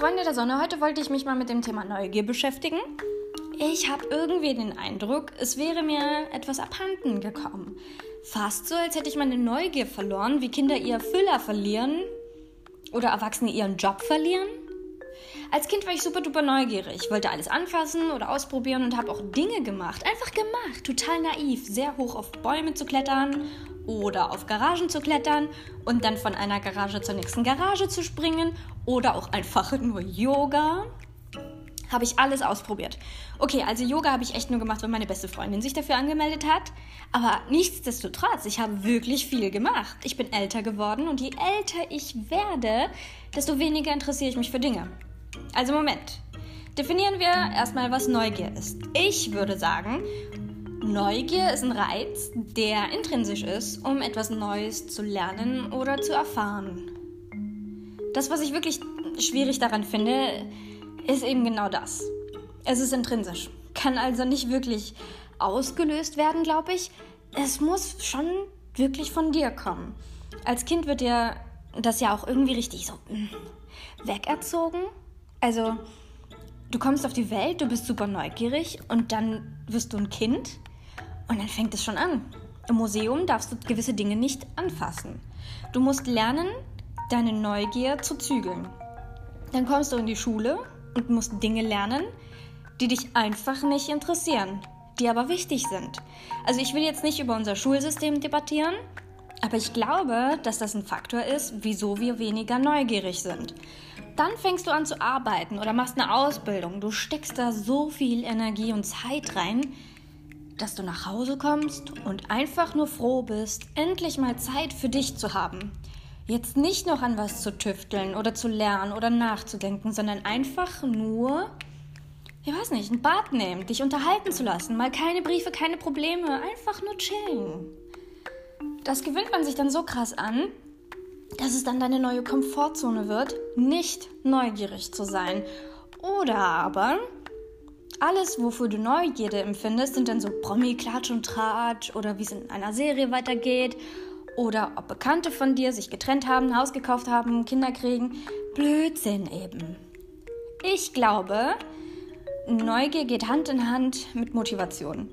Freunde der Sonne, heute wollte ich mich mal mit dem Thema Neugier beschäftigen. Ich habe irgendwie den Eindruck, es wäre mir etwas abhanden gekommen. Fast so, als hätte ich meine Neugier verloren, wie Kinder ihr Füller verlieren oder Erwachsene ihren Job verlieren. Als Kind war ich super duper neugierig, wollte alles anfassen oder ausprobieren und habe auch Dinge gemacht. Einfach gemacht, total naiv, sehr hoch auf Bäume zu klettern oder auf Garagen zu klettern und dann von einer Garage zur nächsten Garage zu springen oder auch einfach nur Yoga. Habe ich alles ausprobiert. Okay, also Yoga habe ich echt nur gemacht, wenn meine beste Freundin sich dafür angemeldet hat. Aber nichtsdestotrotz, ich habe wirklich viel gemacht. Ich bin älter geworden und je älter ich werde, desto weniger interessiere ich mich für Dinge. Also Moment. Definieren wir erstmal, was Neugier ist. Ich würde sagen, Neugier ist ein Reiz, der intrinsisch ist, um etwas Neues zu lernen oder zu erfahren. Das, was ich wirklich schwierig daran finde, ist eben genau das. Es ist intrinsisch, kann also nicht wirklich ausgelöst werden, glaube ich. Es muss schon wirklich von dir kommen. Als Kind wird dir das ja auch irgendwie richtig so hm, wegerzogen. Also, du kommst auf die Welt, du bist super neugierig und dann wirst du ein Kind und dann fängt es schon an. Im Museum darfst du gewisse Dinge nicht anfassen. Du musst lernen, deine Neugier zu zügeln. Dann kommst du in die Schule und musst Dinge lernen, die dich einfach nicht interessieren, die aber wichtig sind. Also ich will jetzt nicht über unser Schulsystem debattieren, aber ich glaube, dass das ein Faktor ist, wieso wir weniger neugierig sind. Dann fängst du an zu arbeiten oder machst eine Ausbildung. Du steckst da so viel Energie und Zeit rein, dass du nach Hause kommst und einfach nur froh bist, endlich mal Zeit für dich zu haben. Jetzt nicht noch an was zu tüfteln oder zu lernen oder nachzudenken, sondern einfach nur, ich weiß nicht, ein Bad nehmen, dich unterhalten zu lassen, mal keine Briefe, keine Probleme, einfach nur chillen. Das gewöhnt man sich dann so krass an, dass es dann deine neue Komfortzone wird, nicht neugierig zu sein. Oder aber alles, wofür du Neugierde empfindest, sind dann so Promi-Klatsch und Tratsch oder wie es in einer Serie weitergeht oder ob Bekannte von dir sich getrennt haben, Haus gekauft haben, Kinder kriegen. Blödsinn eben. Ich glaube, Neugier geht Hand in Hand mit Motivation.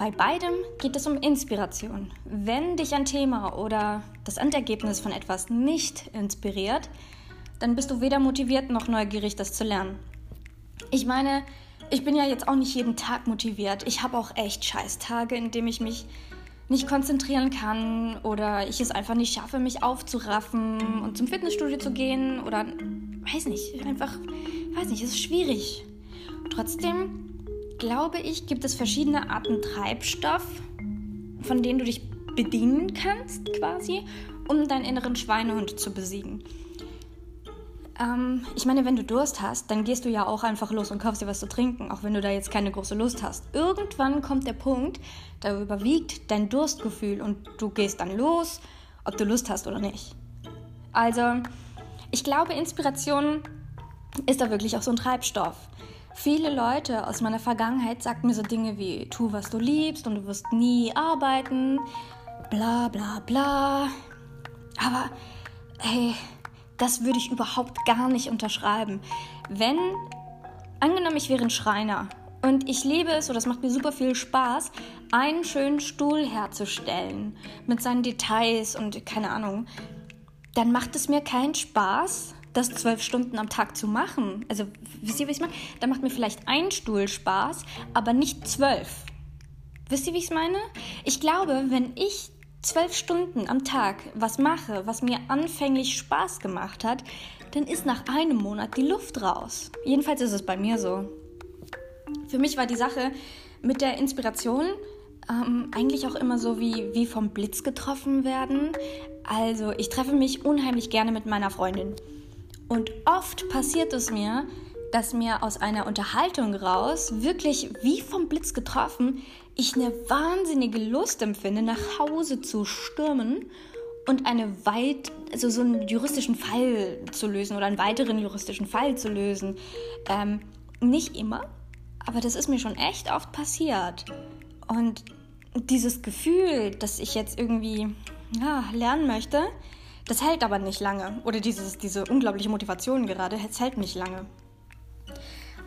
Bei beidem geht es um Inspiration. Wenn dich ein Thema oder das Endergebnis von etwas nicht inspiriert, dann bist du weder motiviert noch neugierig, das zu lernen. Ich meine, ich bin ja jetzt auch nicht jeden Tag motiviert. Ich habe auch echt Scheißtage, in denen ich mich nicht konzentrieren kann oder ich es einfach nicht schaffe, mich aufzuraffen und zum Fitnessstudio zu gehen oder weiß nicht, einfach, weiß nicht, es ist schwierig. Trotzdem glaube ich, gibt es verschiedene Arten Treibstoff, von denen du dich bedienen kannst quasi, um deinen inneren Schweinehund zu besiegen. Ähm, ich meine, wenn du Durst hast, dann gehst du ja auch einfach los und kaufst dir was zu trinken, auch wenn du da jetzt keine große Lust hast. Irgendwann kommt der Punkt, da überwiegt dein Durstgefühl und du gehst dann los, ob du Lust hast oder nicht. Also, ich glaube, Inspiration ist da wirklich auch so ein Treibstoff. Viele Leute aus meiner Vergangenheit sagten mir so Dinge wie, tu, was du liebst und du wirst nie arbeiten, bla bla bla. Aber, hey, das würde ich überhaupt gar nicht unterschreiben. Wenn, angenommen, ich wäre ein Schreiner und ich liebe es, oder es macht mir super viel Spaß, einen schönen Stuhl herzustellen mit seinen Details und keine Ahnung, dann macht es mir keinen Spaß, das zwölf Stunden am Tag zu machen. Also, wisst ihr, wie ich meine? Dann macht mir vielleicht ein Stuhl Spaß, aber nicht zwölf. Wisst ihr, wie ich es meine? Ich glaube, wenn ich zwölf Stunden am Tag was mache, was mir anfänglich Spaß gemacht hat, dann ist nach einem Monat die Luft raus. Jedenfalls ist es bei mir so. Für mich war die Sache mit der Inspiration ähm, eigentlich auch immer so wie, wie vom Blitz getroffen werden. Also ich treffe mich unheimlich gerne mit meiner Freundin. Und oft passiert es mir, dass mir aus einer Unterhaltung raus, wirklich wie vom Blitz getroffen, ich eine wahnsinnige Lust empfinde, nach Hause zu stürmen und eine weit, also so einen juristischen Fall zu lösen oder einen weiteren juristischen Fall zu lösen. Ähm, nicht immer, aber das ist mir schon echt oft passiert. Und dieses Gefühl, dass ich jetzt irgendwie ja, lernen möchte, Das hält aber nicht lange. Oder dieses, diese unglaubliche Motivation gerade, es hält nicht lange.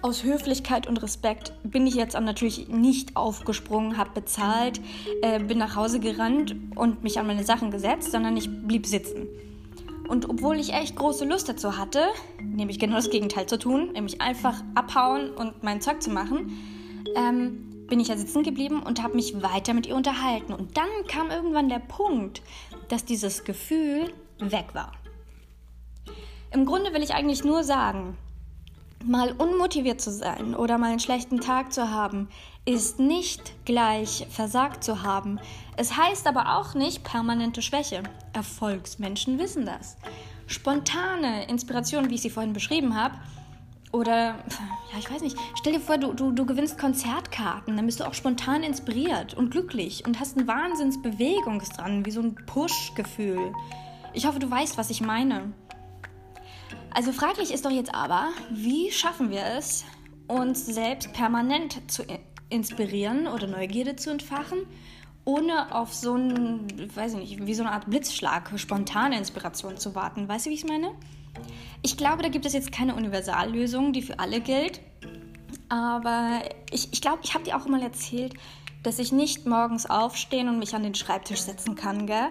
Aus Höflichkeit und Respekt bin ich jetzt natürlich nicht aufgesprungen, habe bezahlt, äh, bin nach Hause gerannt und mich an meine Sachen gesetzt, sondern ich blieb sitzen. Und obwohl ich echt große Lust dazu hatte, nämlich genau das Gegenteil zu tun, nämlich einfach abhauen und mein Zeug zu machen, ähm, bin ich ja sitzen geblieben und habe mich weiter mit ihr unterhalten. Und dann kam irgendwann der Punkt, dass dieses Gefühl weg war. Im Grunde will ich eigentlich nur sagen, mal unmotiviert zu sein oder mal einen schlechten Tag zu haben, ist nicht gleich versagt zu haben. Es heißt aber auch nicht permanente Schwäche. Erfolgsmenschen wissen das. Spontane Inspiration, wie ich sie vorhin beschrieben habe, oder, ja, ich weiß nicht, stell dir vor, du, du, du gewinnst Konzertkarten, dann bist du auch spontan inspiriert und glücklich und hast einen Wahnsinnsbewegungsdrang, wie so ein Push-Gefühl. Ich hoffe, du weißt, was ich meine. Also fraglich ist doch jetzt aber, wie schaffen wir es, uns selbst permanent zu inspirieren oder Neugierde zu entfachen, ohne auf so ein, weiß ich nicht, wie so eine Art Blitzschlag, spontane Inspiration zu warten. Weißt du, wie ich es meine? Ich glaube, da gibt es jetzt keine Universallösung, die für alle gilt. Aber ich glaube, ich, glaub, ich habe dir auch mal erzählt, dass ich nicht morgens aufstehen und mich an den Schreibtisch setzen kann, gell?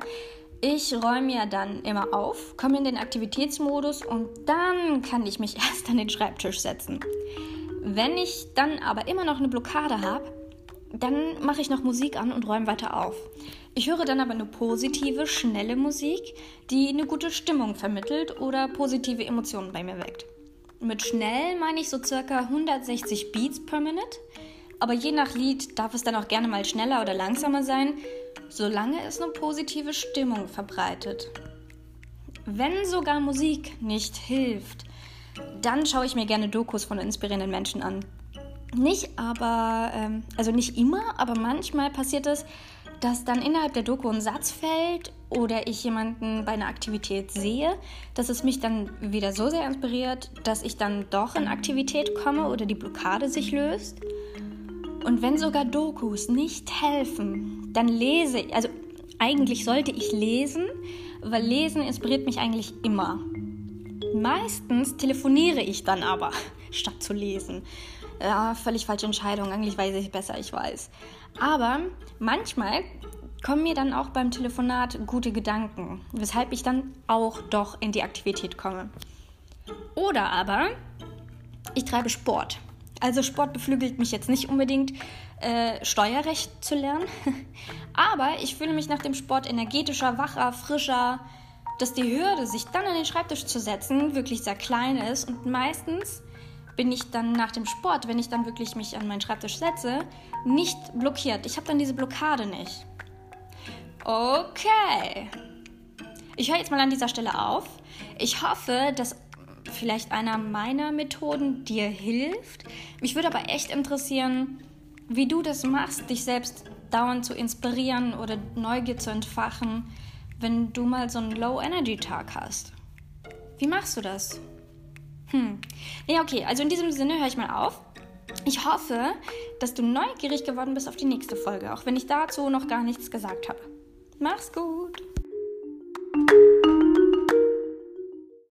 Ich räume ja dann immer auf, komme in den Aktivitätsmodus und dann kann ich mich erst an den Schreibtisch setzen. Wenn ich dann aber immer noch eine Blockade habe, dann mache ich noch Musik an und räume weiter auf. Ich höre dann aber eine positive, schnelle Musik, die eine gute Stimmung vermittelt oder positive Emotionen bei mir weckt. Mit schnell meine ich so circa 160 Beats per Minute, aber je nach Lied darf es dann auch gerne mal schneller oder langsamer sein, solange es eine positive Stimmung verbreitet. Wenn sogar Musik nicht hilft, dann schaue ich mir gerne Dokus von inspirierenden Menschen an. Nicht aber, ähm, also nicht immer, aber manchmal passiert es, dass dann innerhalb der Doku ein Satz fällt oder ich jemanden bei einer Aktivität sehe, dass es mich dann wieder so sehr inspiriert, dass ich dann doch in Aktivität komme oder die Blockade sich löst. Und wenn sogar Dokus nicht helfen, dann lese ich, also eigentlich sollte ich lesen, weil Lesen inspiriert mich eigentlich immer. Meistens telefoniere ich dann aber, statt zu lesen. Ja, völlig falsche Entscheidung, eigentlich weiß ich besser, ich weiß. Aber manchmal kommen mir dann auch beim Telefonat gute Gedanken, weshalb ich dann auch doch in die Aktivität komme. Oder aber ich treibe Sport. Also Sport beflügelt mich jetzt nicht unbedingt, äh, Steuerrecht zu lernen. Aber ich fühle mich nach dem Sport energetischer, wacher, frischer, dass die Hürde, sich dann an den Schreibtisch zu setzen, wirklich sehr klein ist. Und meistens bin ich dann nach dem Sport, wenn ich dann wirklich mich an meinen Schreibtisch setze, nicht blockiert. Ich habe dann diese Blockade nicht. Okay. Ich höre jetzt mal an dieser Stelle auf. Ich hoffe, dass vielleicht einer meiner Methoden dir hilft. Mich würde aber echt interessieren, wie du das machst, dich selbst dauernd zu inspirieren oder Neugier zu entfachen, wenn du mal so einen Low-Energy-Tag hast. Wie machst du das? Hm. Ja, okay, also in diesem Sinne höre ich mal auf. Ich hoffe, dass du neugierig geworden bist auf die nächste Folge, auch wenn ich dazu noch gar nichts gesagt habe. Mach's gut!